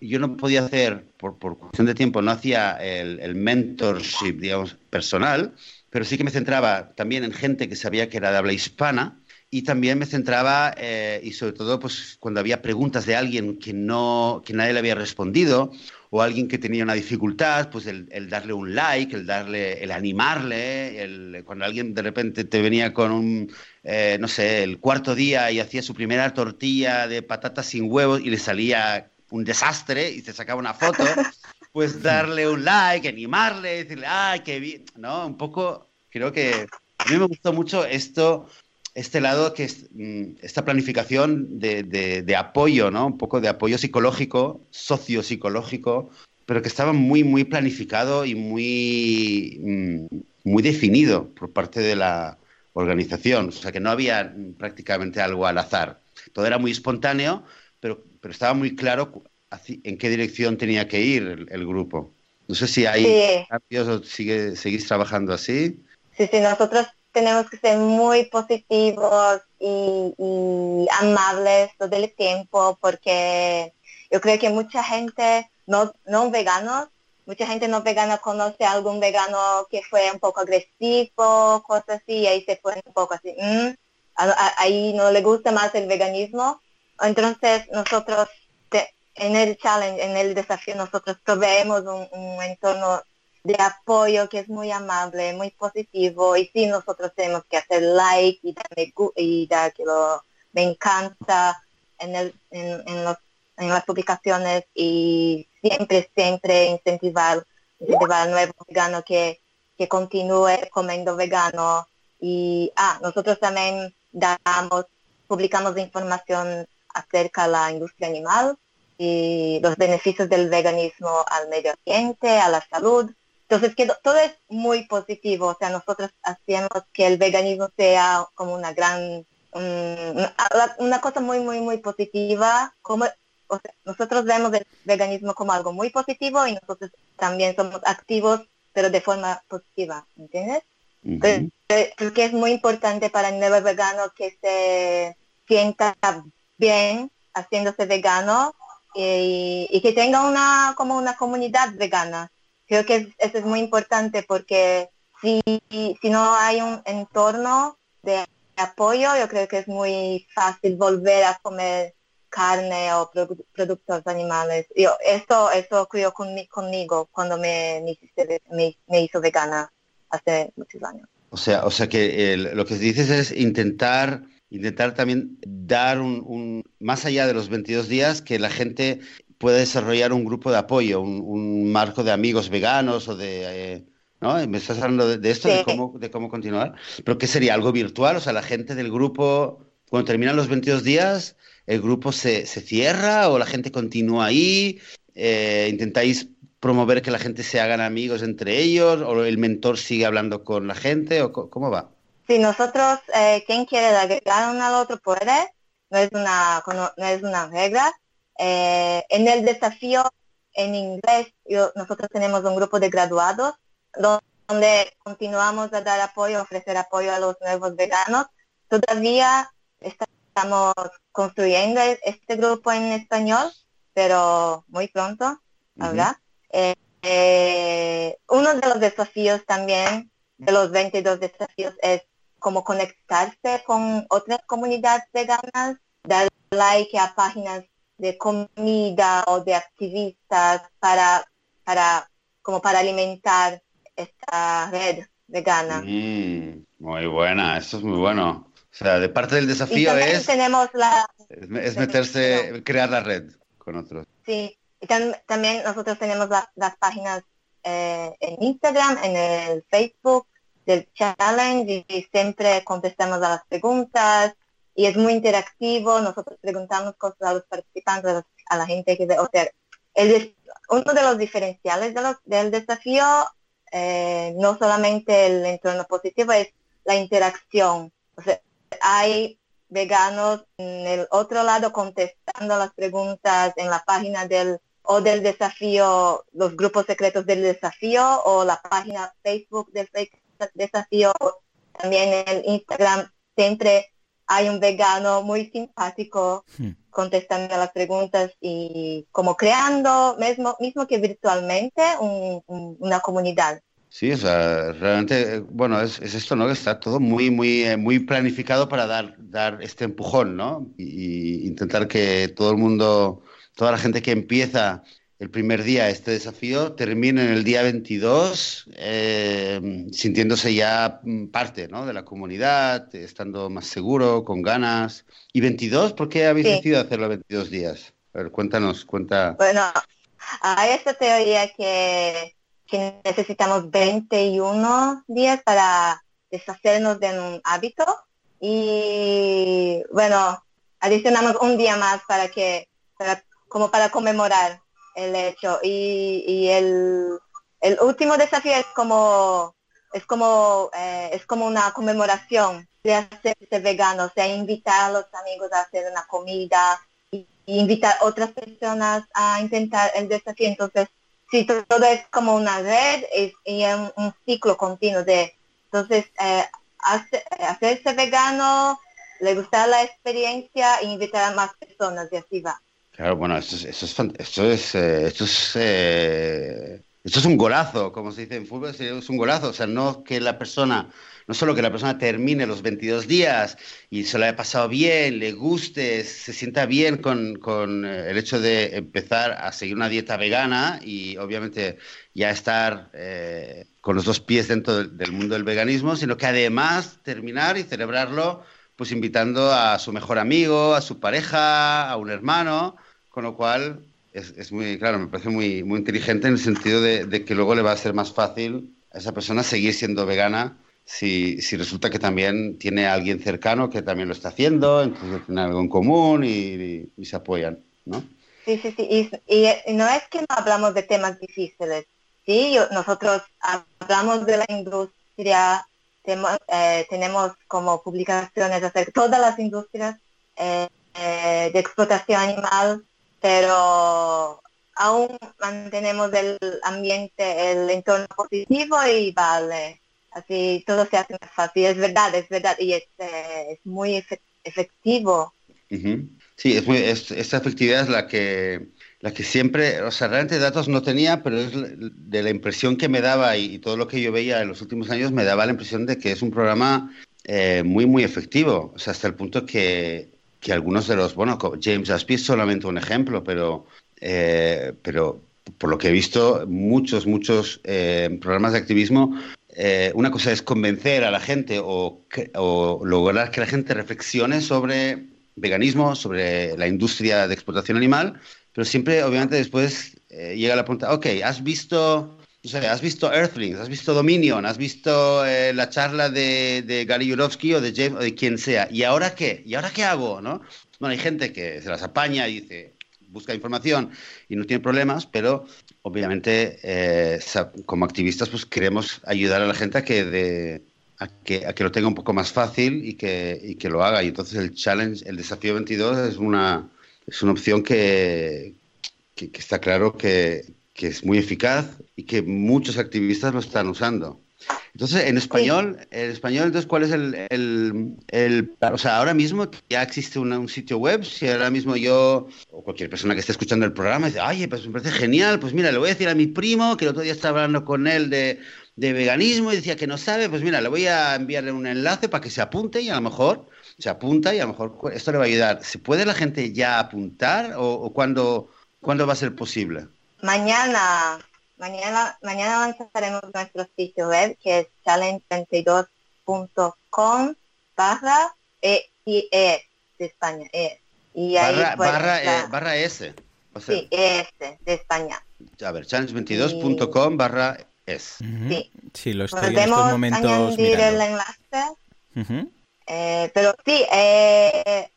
yo no podía hacer, por, cuestión de tiempo, no hacía el, mentorship, digamos, personal, pero sí que me centraba también en gente que sabía que era de habla hispana y también me centraba, eh, y sobre todo, pues cuando había preguntas de alguien que, no, que nadie le había respondido o alguien que tenía una dificultad, pues el, darle un like, el darle, el animarle, el, cuando alguien de repente te venía con un, eh, no sé, el cuarto día y hacía su primera tortilla de patatas sin huevos y le salía un desastre y te sacaba una foto, pues darle un like, animarle, decirle, ay, qué bien, ¿no? Un poco, creo que a mí me gustó mucho esto este lado que es mm, esta planificación de, apoyo, ¿no? Un poco de apoyo psicológico, sociopsicológico, pero que estaba muy, muy planificado y muy, mm, muy definido por parte de la organización. O sea, que no había prácticamente algo al azar. Todo era muy espontáneo, pero, pero estaba muy claro en qué dirección tenía que ir el, grupo. No sé si hay cambios o sigue, seguís trabajando así. Sí, sí, nosotros tenemos que ser muy positivos y, amables todo el tiempo porque yo creo que mucha gente, no, no veganos, mucha gente no vegana conoce a algún vegano que fue un poco agresivo, cosas así, y ahí se pone un poco así, mm, ahí no le gusta más el veganismo. Entonces nosotros en el challenge, en el desafío, nosotros proveemos un, entorno de apoyo que es muy amable, muy positivo y sí nosotros tenemos que hacer like y darme y dar que lo, me encanta en, el, en, los, en las publicaciones y siempre, siempre incentivar, incentivar al nuevo vegano que, que continúe comiendo vegano y ah, nosotros también damos, publicamos información acerca de la industria animal y los beneficios del veganismo al medio ambiente, a la salud. Entonces, que todo es muy positivo. O sea, nosotros hacemos que el veganismo sea como una gran, una cosa muy, muy, muy positiva. Como, nosotros vemos el veganismo como algo muy positivo y nosotros también somos activos, pero de forma positiva, ¿entiendes? Porque es muy importante para el nuevo vegano que se sienta bien haciéndose vegano y, que tenga una como una comunidad vegana. Creo que eso es muy importante porque si, si no hay un entorno de apoyo, yo creo que es muy fácil volver a comer carne o productos animales. Yo, esto, esto ocurrió conmigo cuando me, me, hizo vegana hace muchos años. O sea, o sea que lo que dices es intentar intentar también dar un, más allá de los 22 días, que la gente pueda desarrollar un grupo de apoyo, un, marco de amigos veganos o de... Eh, ¿no? Me estás hablando de, esto, de, cómo, de cómo continuar. Pero ¿qué sería? ¿Algo virtual? O sea, la gente del grupo, cuando terminan los 22 días, ¿el grupo se, se cierra o la gente continúa ahí? Eh, ¿Intentáis promover que la gente se hagan amigos entre ellos? ¿O el mentor sigue hablando con la gente? ¿O cómo va? Si nosotros, eh, quien quiere agregar uno al otro puede, no es una, no es una regla. Eh, en el desafío en inglés, nosotros tenemos un grupo de graduados donde continuamos a dar apoyo, ofrecer apoyo a los nuevos veganos. Todavía estamos construyendo este grupo en español, pero muy pronto, ¿verdad? Eh, uno de los desafíos también, de los 22 desafíos, es como conectarse con otras comunidades veganas, dar like a páginas de comida o de activistas para, para, como para alimentar esta red vegana. Mm, muy buena, esto es muy bueno. O sea, de parte del desafío es, tenemos la, es, meterse, crear la red con otros. Sí, y también nosotros tenemos las páginas eh, en Instagram, en el Facebook, del challenge y siempre contestamos a las preguntas y es muy interactivo. Nosotros preguntamos cosas a los participantes, a la gente que. O sea, el, uno de los diferenciales de los, del desafío, eh, no solamente el entorno positivo, es la interacción. O sea, hay veganos en el otro lado contestando las preguntas en la página del o del desafío, los grupos secretos del desafío o la página Facebook del desafío también en Instagram siempre hay un vegano muy simpático hmm. contestando a las preguntas y como creando, mismo, mismo que virtualmente, una comunidad. Sí, o sea, realmente, bueno, es, esto, ¿no? Está todo muy, muy, eh, muy planificado para dar, dar este empujón, ¿no? Y, intentar que todo el mundo, toda la gente que empieza el primer día este desafío, termina en el día 22 eh, sintiéndose ya parte ¿no? de la comunidad, estando más seguro, con ganas. ¿Y 22? ¿Por qué habéis decidido hacerlo 22 días? A ver, cuéntanos, cuenta. Bueno, hay esta teoría que, que necesitamos 21 días para deshacernos de un hábito y bueno, adicionamos un día más para que, para, como para conmemorar el hecho. Y, y el, el, último desafío es como es como eh, es como una conmemoración de hacerse vegano, o sea, invitar a los amigos a hacer una comida y, invitar a otras personas a intentar el desafío. Entonces, si todo es como una red es, y un, un ciclo continuo de, entonces, eh, hacerse vegano, le gusta la experiencia e invitar a más personas y así va. Claro, bueno, esto es, esto es, eh, esto es eh, esto es un golazo, como se dice en fútbol, es un golazo. O sea, no que la persona, no solo que la persona termine los 22 días y se lo haya pasado bien, le guste, se sienta bien con, con eh, el hecho de empezar a seguir una dieta vegana y obviamente ya estar eh, con los dos pies dentro del, mundo del veganismo, sino que además terminar y celebrarlo pues invitando a su mejor amigo, a su pareja, a un hermano, con lo cual es, muy, claro, me parece muy, muy inteligente en el sentido de, que luego le va a ser más fácil a esa persona seguir siendo vegana si, si resulta que también tiene alguien cercano que también lo está haciendo, entonces tiene algo en común y, se apoyan, ¿no? Sí, sí, sí. Y, no es que no hablamos de temas difíciles. Sí, nosotros hablamos de la industria, eh, tenemos como publicaciones de todas las industrias eh, eh, de explotación animal pero aún mantenemos el ambiente, el entorno positivo y vale, así todo se hace más fácil. Es verdad, es verdad, y es, eh, muy efectivo. Sí, es muy, esta efectividad es la que, la que siempre, o sea, realmente datos no tenía, pero es de la impresión que me daba y, todo lo que yo veía en los últimos años me daba la impresión de que es un programa eh, muy, muy efectivo, o sea, hasta el punto que que algunos de los, bueno, James Aspie es solamente un ejemplo, pero, eh, pero por lo que he visto, muchos, muchos eh, programas de activismo, eh, una cosa es convencer a la gente o, o, lograr que la gente reflexione sobre veganismo, sobre la industria de explotación animal, pero siempre, obviamente, después llega la pregunta, ok, ¿has visto has visto Earthlings, has visto Dominion, has visto eh, la charla de, de Gary Yurovsky o de James o de quien sea. ¿Y ahora qué? ¿Y ahora qué hago? ¿no? Bueno, hay gente que se las apaña y dice, busca información y no tiene problemas, pero obviamente eh, como activistas pues queremos ayudar a la gente a que, a que, a que lo tenga un poco más fácil y que, y que lo haga. Y entonces el challenge, el desafío 22 es una, es una opción que, que está claro que, que es muy eficaz y que muchos activistas lo están usando. Entonces, en español, en español, entonces, ¿cuál es el, el, o sea, ahora mismo ya existe un sitio web, si ahora mismo yo, o cualquier persona que esté escuchando el programa, dice, oye, pues me parece genial, pues mira, le voy a decir a mi primo, que el otro día estaba hablando con él de, de veganismo y decía que no sabe, pues mira, le voy a enviarle un enlace para que se apunte y a lo mejor se apunta y a lo mejor esto le va a ayudar. ¿Se puede la gente ya apuntar o, o cuándo, cuándo va a ser posible? Mañana, mañana, mañana lanzaremos nuestro sitio web que es challenge32.com barra e, y e de España, e. Y ahí barra, e, barra, S. sí, ES de España. A ver, challenge22.com barra S. Sí. Sí, lo estoy en estos momentos añadir el enlace. eh, pero sí, eh,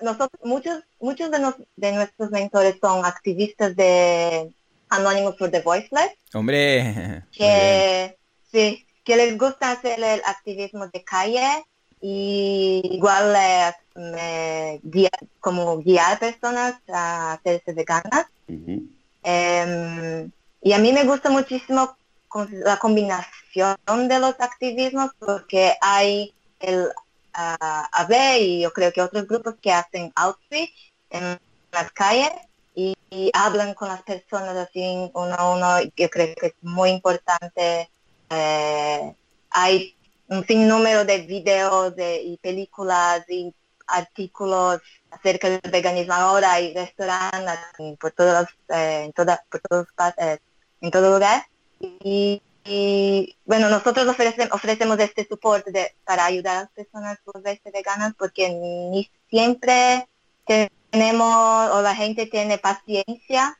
nosotros, muchos, muchos de, de nuestros mentores son activistas de Anonymous for the Voiceless. Hombre. Que, sí, que les gusta hacer el activismo de calle y igual eh, como guiar personas a hacerse veganas. Em, y a mí me gusta muchísimo la combinación de los activismos porque hay el uh, AB y yo creo que otros grupos que hacen outreach en las calles y, hablan con las personas así uno a uno. Yo creo que es muy importante. Eh, hay un sinnúmero de videos de, y películas y artículos acerca del veganismo ahora hay restaurantes por todos eh, en toda, por todos eh, en todo lugar y, bueno nosotros ofrecemos, ofrecemos este soporte para ayudar a las personas a volverse veganas porque ni siempre tenemos o la gente tiene paciencia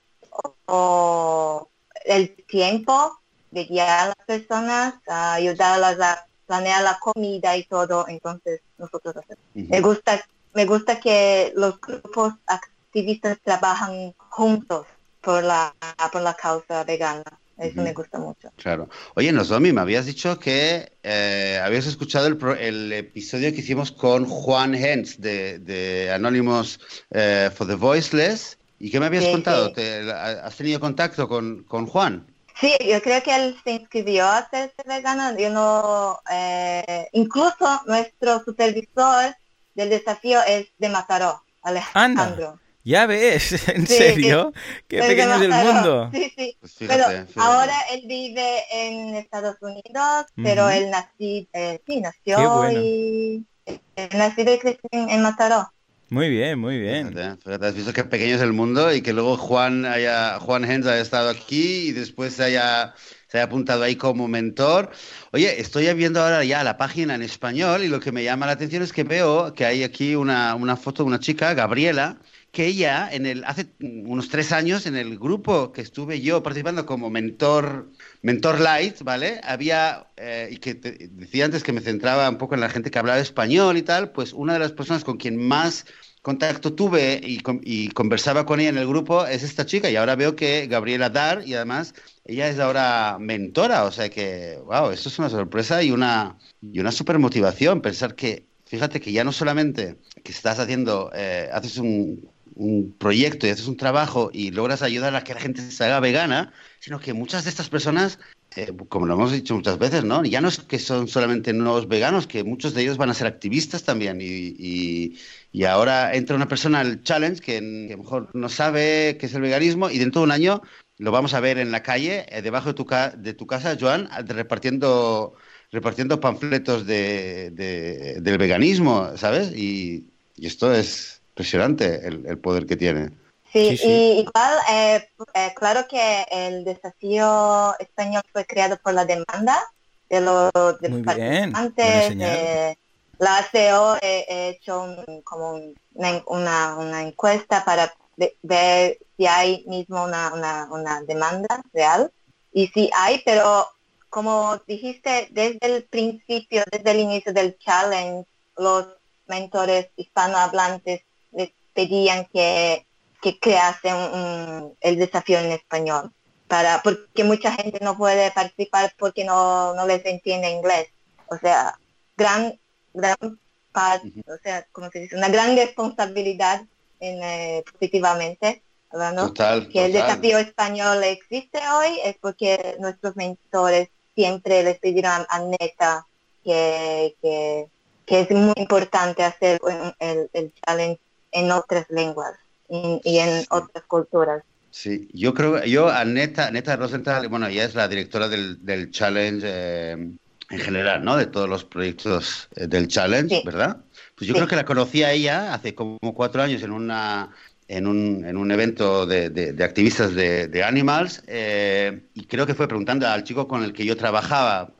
o, el tiempo de guiar a las personas, a ayudarlas a planear la comida y todo, entonces nosotros hacemos. Me gusta me gusta que los grupos activistas trabajan juntos por la por la causa vegana. Eso me gusta mucho. Claro. Oye, Nozomi, me habías dicho que eh, habías escuchado el, el, episodio que hicimos con Juan Hens de, de Anonymous eh, for the Voiceless. ¿Y qué me habías contado? ¿Has tenido contacto con, con, Juan? Sí, yo creo que él se inscribió a ser vegano. Yo no, eh, incluso nuestro supervisor del desafío es de Mataró, Alejandro. Ya ves, en serio, qué pequeño es el mundo. Sí, sí. Pues pero ahora él vive en Estados Unidos, pero él nací, eh, sí, nació y eh, nacido y creció en Mataró. Muy bien, muy bien. Fíjate, has visto qué pequeño es el mundo y que luego Juan haya, Juan Hens haya estado aquí y después se haya, se haya apuntado ahí como mentor. Oye, estoy viendo ahora ya la página en español y lo que me llama la atención es que veo que hay aquí una, una foto de una chica, Gabriela, que ella en el hace unos tres años en el grupo que estuve yo participando como mentor mentor light vale había eh, y que decía antes que me centraba un poco en la gente que hablaba español y tal pues una de las personas con quien más contacto tuve y, y, conversaba con ella en el grupo es esta chica y ahora veo que Gabriela Dar y además ella es ahora mentora o sea que wow esto es una sorpresa y una y una super motivación pensar que fíjate que ya no solamente que estás haciendo eh, haces un un proyecto y haces un trabajo y logras ayudar a que la gente se haga vegana, sino que muchas de estas personas, eh, como lo hemos dicho muchas veces, ¿no? Ya no es que son solamente nuevos veganos, que muchos de ellos van a ser activistas también. Y, y, ahora entra una persona al challenge que, a lo mejor no sabe qué es el veganismo y dentro de un año lo vamos a ver en la calle, eh, debajo de tu, casa, Joan, repartiendo repartiendo panfletos de, del veganismo, ¿sabes? y esto es, impresionante el, poder que tiene. Sí, y igual, eh, eh, claro que el desafío español fue creado por la demanda de los participantes. la ACO he, hecho como una, una, encuesta para ver si hay mismo una, una, una demanda real. Y sí hay, pero como dijiste, desde el principio, desde el inicio del challenge, los mentores hispanohablantes pedían que, que crease el desafío en español, para, porque mucha gente no puede participar porque no, no les entiende inglés. O sea, gran, gran parte, o sea, como se dice, una gran responsabilidad en, eh, positivamente. ¿no? que el desafío español existe hoy es porque nuestros mentores siempre les pidieron a Neta que, que, que, es muy importante hacer el, el challenge en otras lenguas y, en otras culturas. Sí, yo creo, yo a Neta, Neta Rosenthal, bueno, ella es la directora del, del Challenge eh, en general, ¿no? De todos los proyectos eh, del Challenge, ¿verdad? Pues yo creo que la conocí a ella hace como cuatro años en una en un, en un evento de, de, activistas de, de Animals eh, y creo que fue preguntando al chico con el que yo trabajaba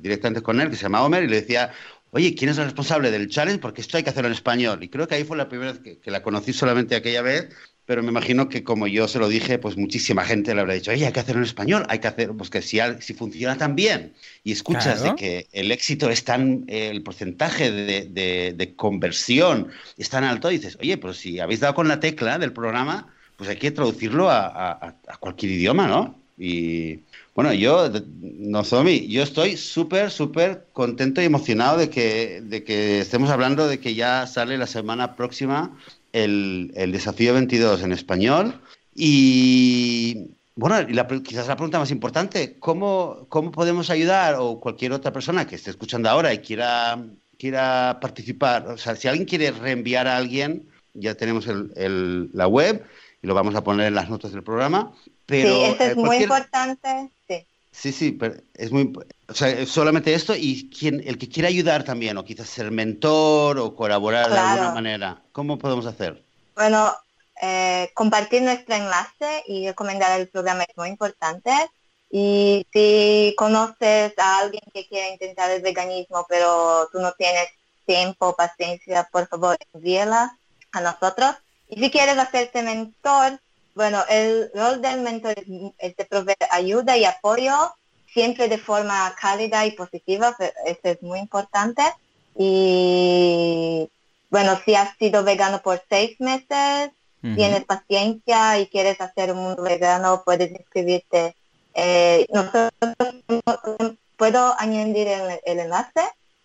directamente con él, que se llama Homer, y le decía, oye, ¿quién es el responsable del challenge? Porque esto hay que hacerlo en español. Y creo que ahí fue la primera vez que, la conocí solamente aquella vez, pero me imagino que como yo se lo dije, pues muchísima gente le habrá dicho, oye, hay que hacerlo en español, hay que hacer, pues que si, si funciona tan bien y escuchas de que el éxito es tan, el porcentaje de, conversión es tan alto, dices, oye, pues si habéis dado con la tecla del programa, pues hay que traducirlo a, a cualquier idioma, ¿no? Y, bueno, yo, Nozomi, yo estoy súper, súper contento y emocionado de que, de que estemos hablando de que ya sale la semana próxima el, el desafío 22 en español. Y bueno, la, quizás la pregunta más importante, ¿cómo, ¿cómo podemos ayudar o cualquier otra persona que esté escuchando ahora y quiera, quiera participar? O sea, si alguien quiere reenviar a alguien, ya tenemos el, la web y lo vamos a poner en las notas del programa. Pero, sí, eso es eh, muy importante. Sí. Sí, sí, pero es muy, o sea, solamente esto y quien, el que quiera ayudar también, o quizás ser mentor o colaborar de alguna manera, ¿cómo podemos hacer? Bueno, eh, compartir nuestro enlace y recomendar el programa es muy importante. Y si conoces a alguien que quiera intentar el veganismo, pero tú no tienes tiempo, paciencia, por favor, envíela a nosotros. Y si quieres hacerte mentor, bueno, el rol del mentor es de proveer ayuda y apoyo siempre de forma cálida y positiva, eso es muy importante. Y bueno, si has sido vegano por seis meses, tienes paciencia y quieres hacer un mundo vegano, puedes inscribirte. Eh, ¿Puedo añadir el, enlace?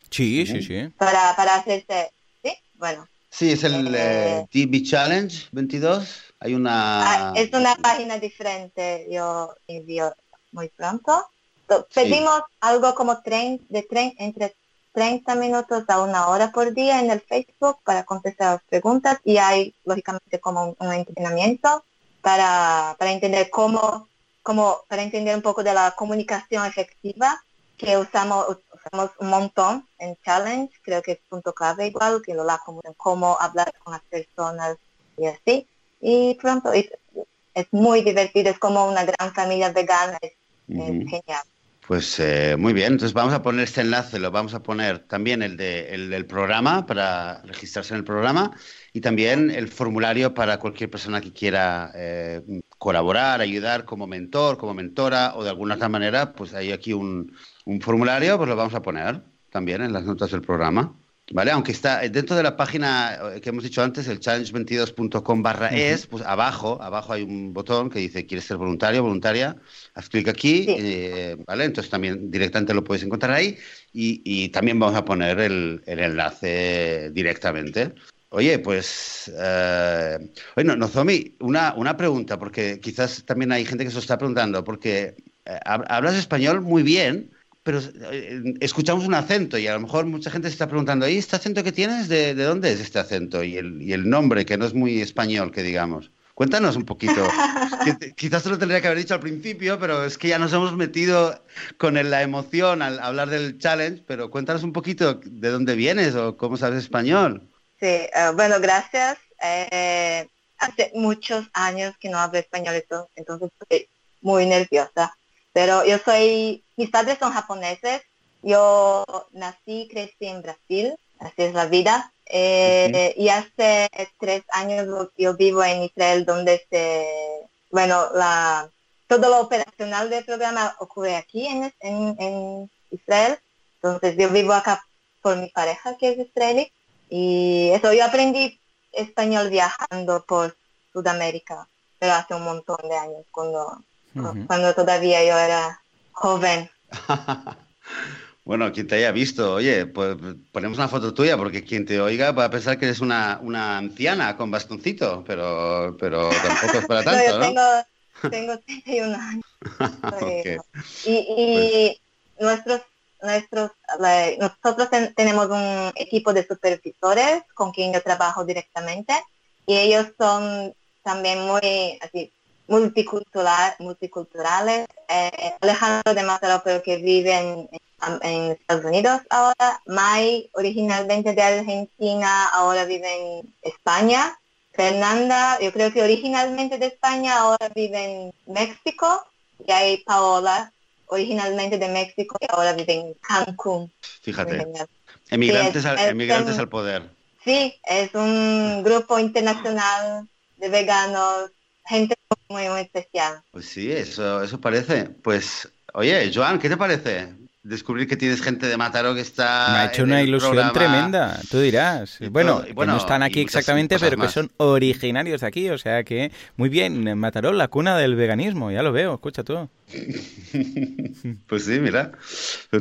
Sí, sí, sí. Para, para hacerse, ¿sí? Bueno. Sí, es el eh, TV Challenge 22. Hay una... Ah, es una página diferente, yo envío muy pronto. Pedimos algo como tren, de tren, entre 30 minutos a una hora por día en el Facebook para contestar las preguntas y hay lógicamente como un, entrenamiento para, para entender cómo, cómo, para entender un poco de la comunicación efectiva que usamos, usamos un montón en Challenge, creo que es punto clave igual, que lo la cómo hablar con las personas y así. Y pronto es, es muy divertido, es como una gran familia vegana, es, genial. Pues eh, muy bien, entonces vamos a poner este enlace, lo vamos a poner también el, de, el del programa para registrarse en el programa y también el formulario para cualquier persona que quiera eh, colaborar, ayudar como mentor, como mentora o de alguna otra manera, pues hay aquí un, un formulario, pues lo vamos a poner también en las notas del programa. ¿Vale? Aunque está dentro de la página eh, que hemos dicho antes, el challenge22.com barra es, pues abajo, abajo hay un botón que dice ¿quieres ser voluntario voluntaria? Haz clic aquí, eh, ¿vale? Entonces también directamente lo puedes encontrar ahí y, también vamos a poner el, enlace directamente. Oye, pues, eh, bueno, Nozomi, una, una pregunta, porque quizás también hay gente que se lo está preguntando, porque eh, hablas español muy bien, pero eh, escuchamos un acento y a lo mejor mucha gente se está preguntando, ¿y este acento que tienes? ¿De, dónde es este acento? Y el, y el, nombre, que no es muy español, que digamos. Cuéntanos un poquito. Quizás te lo tendría que haber dicho al principio, pero es que ya nos hemos metido con la emoción al hablar del challenge, pero cuéntanos un poquito de dónde vienes o cómo sabes español. Sí, eh, bueno, gracias. Eh, hace muchos años que no hablo español, entonces estoy muy nerviosa. Pero yo soy, mis padres son japoneses, yo nací, crecí en Brasil, así es la vida. Eh, y hace tres años yo vivo en Israel, donde se, bueno, la, todo lo operacional del programa ocurre aquí en, en, Israel. Entonces yo vivo acá por mi pareja que es israelí. Y eso, yo aprendí español viajando por Sudamérica, pero hace un montón de años, cuando cuando todavía yo era joven. bueno, quien te haya visto, oye, pues ponemos una foto tuya porque quien te oiga va a pensar que eres una, una anciana con bastoncito, pero, pero tampoco es para tanto, no, yo Tengo, 31 años. Y, pues nuestros nuestros, nosotros tenemos un equipo de supervisores con quien yo trabajo directamente y ellos son también muy así multicultural, multiculturales. Eh, Alejandro de Mataró, pero que vive en, Estados Unidos ahora. Mai, originalmente de Argentina, ahora vive en España. Fernanda, yo creo que originalmente de España, ahora vive en México. Y hay Paola, originalmente de México, y ahora vive en Cancún. Fíjate. Emigrantes, al, emigrantes al poder. Sí, es un grupo internacional de veganos, gente muy, muy especial. Pues sí, eso, eso parece. Pues, oye, Joan, ¿qué te parece? Descubrir que tienes gente de Mataró que está. Me ha hecho una ilusión tremenda, tú dirás. Bueno, bueno no están aquí exactamente, pero que son originarios de aquí, o sea que muy bien, Mataró, la cuna del veganismo, ya lo veo, escucha tú. pues sí, mira,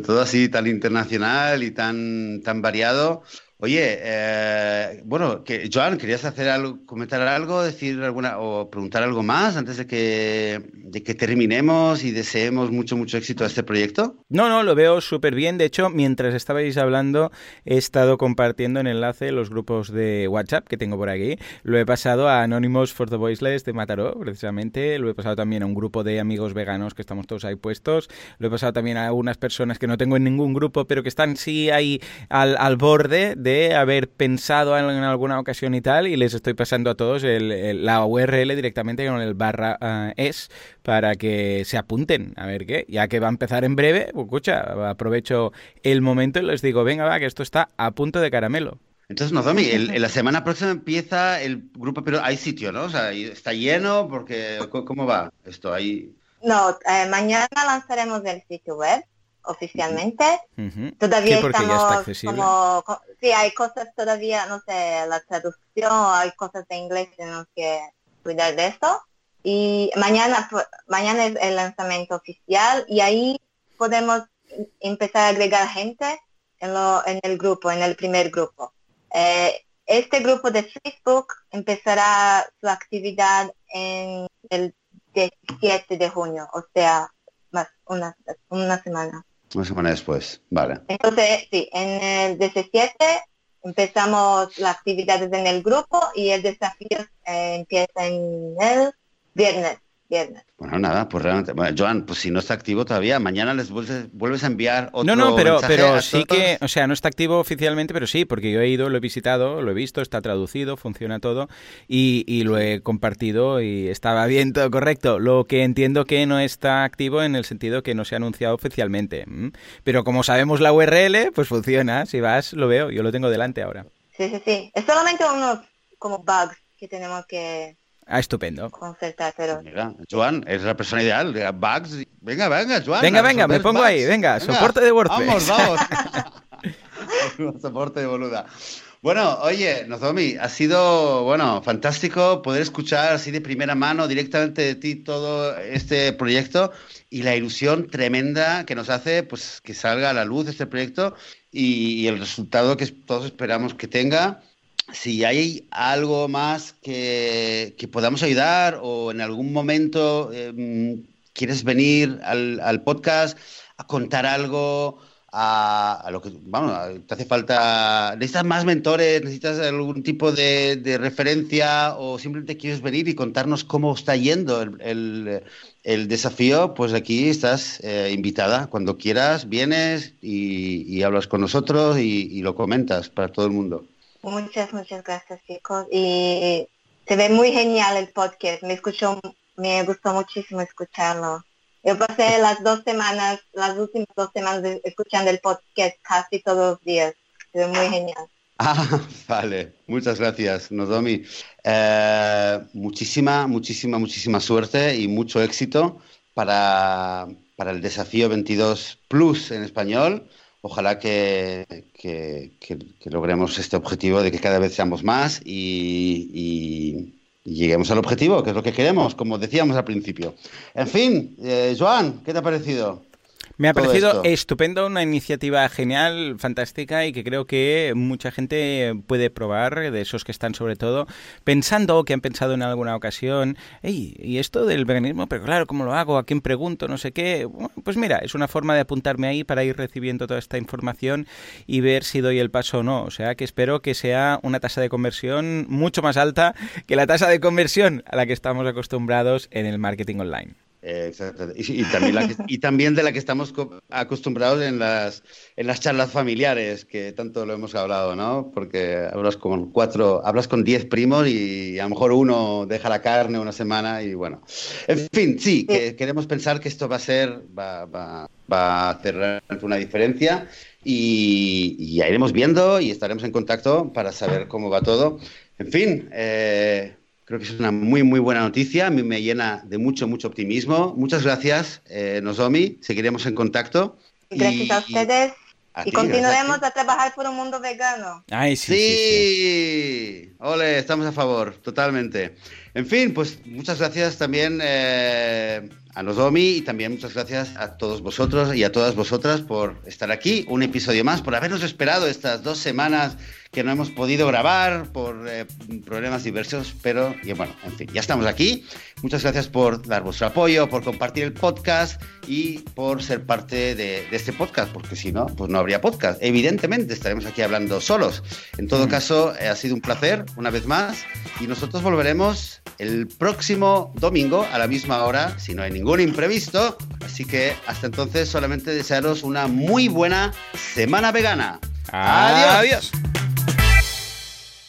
todo así tan internacional y tan, tan variado. Oye, eh, bueno, que, Joan, ¿querías hacer algo, comentar algo, decir alguna o preguntar algo más antes de que, de que terminemos y deseemos mucho, mucho éxito a este proyecto? No, no, lo veo súper bien. De hecho, mientras estabais hablando, he estado compartiendo en enlace los grupos de WhatsApp que tengo por aquí. Lo he pasado a Anonymous for the Voiceless de Mataró, precisamente. Lo he pasado también a un grupo de amigos veganos que estamos todos ahí puestos. Lo he pasado también a algunas personas que no tengo en ningún grupo, pero que están sí ahí al, al borde de haber pensado en, alguna ocasión y tal, y les estoy pasando a todos la URL directamente con el barra eh, es para que se apunten a ver qué, ya que va a empezar en breve, pues, escucha, aprovecho el momento y les digo, venga, va, que esto está a punto de caramelo. Entonces, Nozomi, en la semana próxima empieza el grupo, pero hay sitio, ¿no? O sea, está lleno porque, ¿cómo va esto? Ahí... No, eh, mañana lanzaremos el sitio web oficialmente. Todavía estamos como, sí, hay cosas todavía, no sé, la traducción, hay cosas de inglés, tenemos que cuidar de eso. Y mañana, mañana es el lanzamiento oficial y ahí podemos empezar a agregar gente en, lo, en el grupo, en el primer grupo. Eh, este grupo de Facebook empezará su actividad en el 17 de junio, o sea, más una, una semana. Una semana después, vale. Entonces, sí, en el 17 empezamos las actividades en el grupo y el desafío eh, empieza en el viernes. Bueno, nada, pues realmente. Bueno, Joan, pues si no está activo todavía, mañana les vuelves, a enviar otro No, no, pero, pero sí que, o sea, no está activo oficialmente, pero sí, porque yo he ido, lo he visitado, lo he visto, está traducido, funciona todo y, lo he compartido y estaba bien todo correcto. Lo que entiendo que no está activo en el sentido que no se ha anunciado oficialmente. Pero como sabemos la URL, pues funciona. Si vas, lo veo, yo lo tengo delante ahora. Sí, sí, sí. Es solamente unos como bugs que tenemos que Ah, estupendo. Mira, Joan, es la persona ideal. Bugs. Venga, venga, Joan. Venga, venga, me pongo ahí. Venga, soporte de WordPress. Vamos, vamos. soporte de boluda. Bueno, oye, Nozomi, ha sido, bueno, fantástico poder escuchar así de primera mano directamente de ti todo este proyecto y la ilusión tremenda que nos hace pues que salga a la luz este proyecto y el resultado que todos esperamos que tenga si hay algo más que, podamos ayudar o en algún momento em, quieres venir al, podcast a contar algo, a, lo que, vamos, te hace falta, necesitas más mentores, necesitas algún tipo de, referencia o simplemente quieres venir y contarnos cómo está yendo el, desafío, pues aquí estás eh, invitada. Cuando quieras, vienes y, hablas con nosotros y lo comentas para todo el mundo. Muchas, muchas gracias chicos. Y se ve muy genial el podcast. Me escuchó, me gustó muchísimo escucharlo. Yo pasé las dos semanas, las últimas dos semanas escuchando el podcast casi todos los días. Se ve muy genial. Ah, vale. Muchas gracias, Nozomi. Eh, muchísima, muchísima, muchísima suerte y mucho éxito para, para el desafío 22 Plus en español ojalá que, logremos este objetivo de que cada vez seamos más y, lleguemos al objetivo, que es lo que queremos, como decíamos al principio. En fin, eh, Joan, ¿qué te ha parecido? Me ha parecido estupendo, una iniciativa genial, fantástica y que creo que mucha gente puede probar, de esos que están sobre todo pensando o que han pensado en alguna ocasión, y esto del veganismo, pero claro, ¿cómo lo hago? ¿A quién pregunto? No sé qué. pues mira, es una forma de apuntarme ahí para ir recibiendo toda esta información y ver si doy el paso o no. O sea que espero que sea una tasa de conversión mucho más alta que la tasa de conversión a la que estamos acostumbrados en el marketing online. Exacto. Y, también y, también de la que estamos acostumbrados en las, en las charlas familiares, que tanto lo hemos hablado, ¿no? Porque hablas con cuatro, hablas con diez primos y a lo mejor uno deja la carne una semana y bueno. En fin, sí, que queremos pensar que esto va a ser, va, va, va a hacer una diferencia y, ya iremos viendo y estaremos en contacto para saber cómo va todo. En fin, eh, Creo que es una muy, muy buena noticia. A mí me llena de mucho, mucho optimismo. Muchas gracias, eh, Nozomi. Seguiremos en contacto. Gracias a ustedes. y continuaremos a, trabajar por un mundo vegano. Ay, sí, sí, Ole, estamos a favor, totalmente. En fin, pues muchas gracias también eh, a Nozomi y también muchas gracias a todos vosotros y a todas vosotras por estar aquí. Un episodio más, por habernos esperado estas dos semanas que no hemos podido grabar por eh, problemas diversos, pero y bueno, en fin, ya estamos aquí. Muchas gracias por dar vuestro apoyo, por compartir el podcast y por ser parte de, este podcast, porque si no, pues no habría podcast. Evidentemente estaremos aquí hablando solos. En todo mm. caso, eh, ha sido un placer una vez más y nosotros volveremos el próximo domingo a la misma hora, si no hay ningún imprevisto. Así que hasta entonces solamente desearos una muy buena semana vegana. Adiós. Adiós.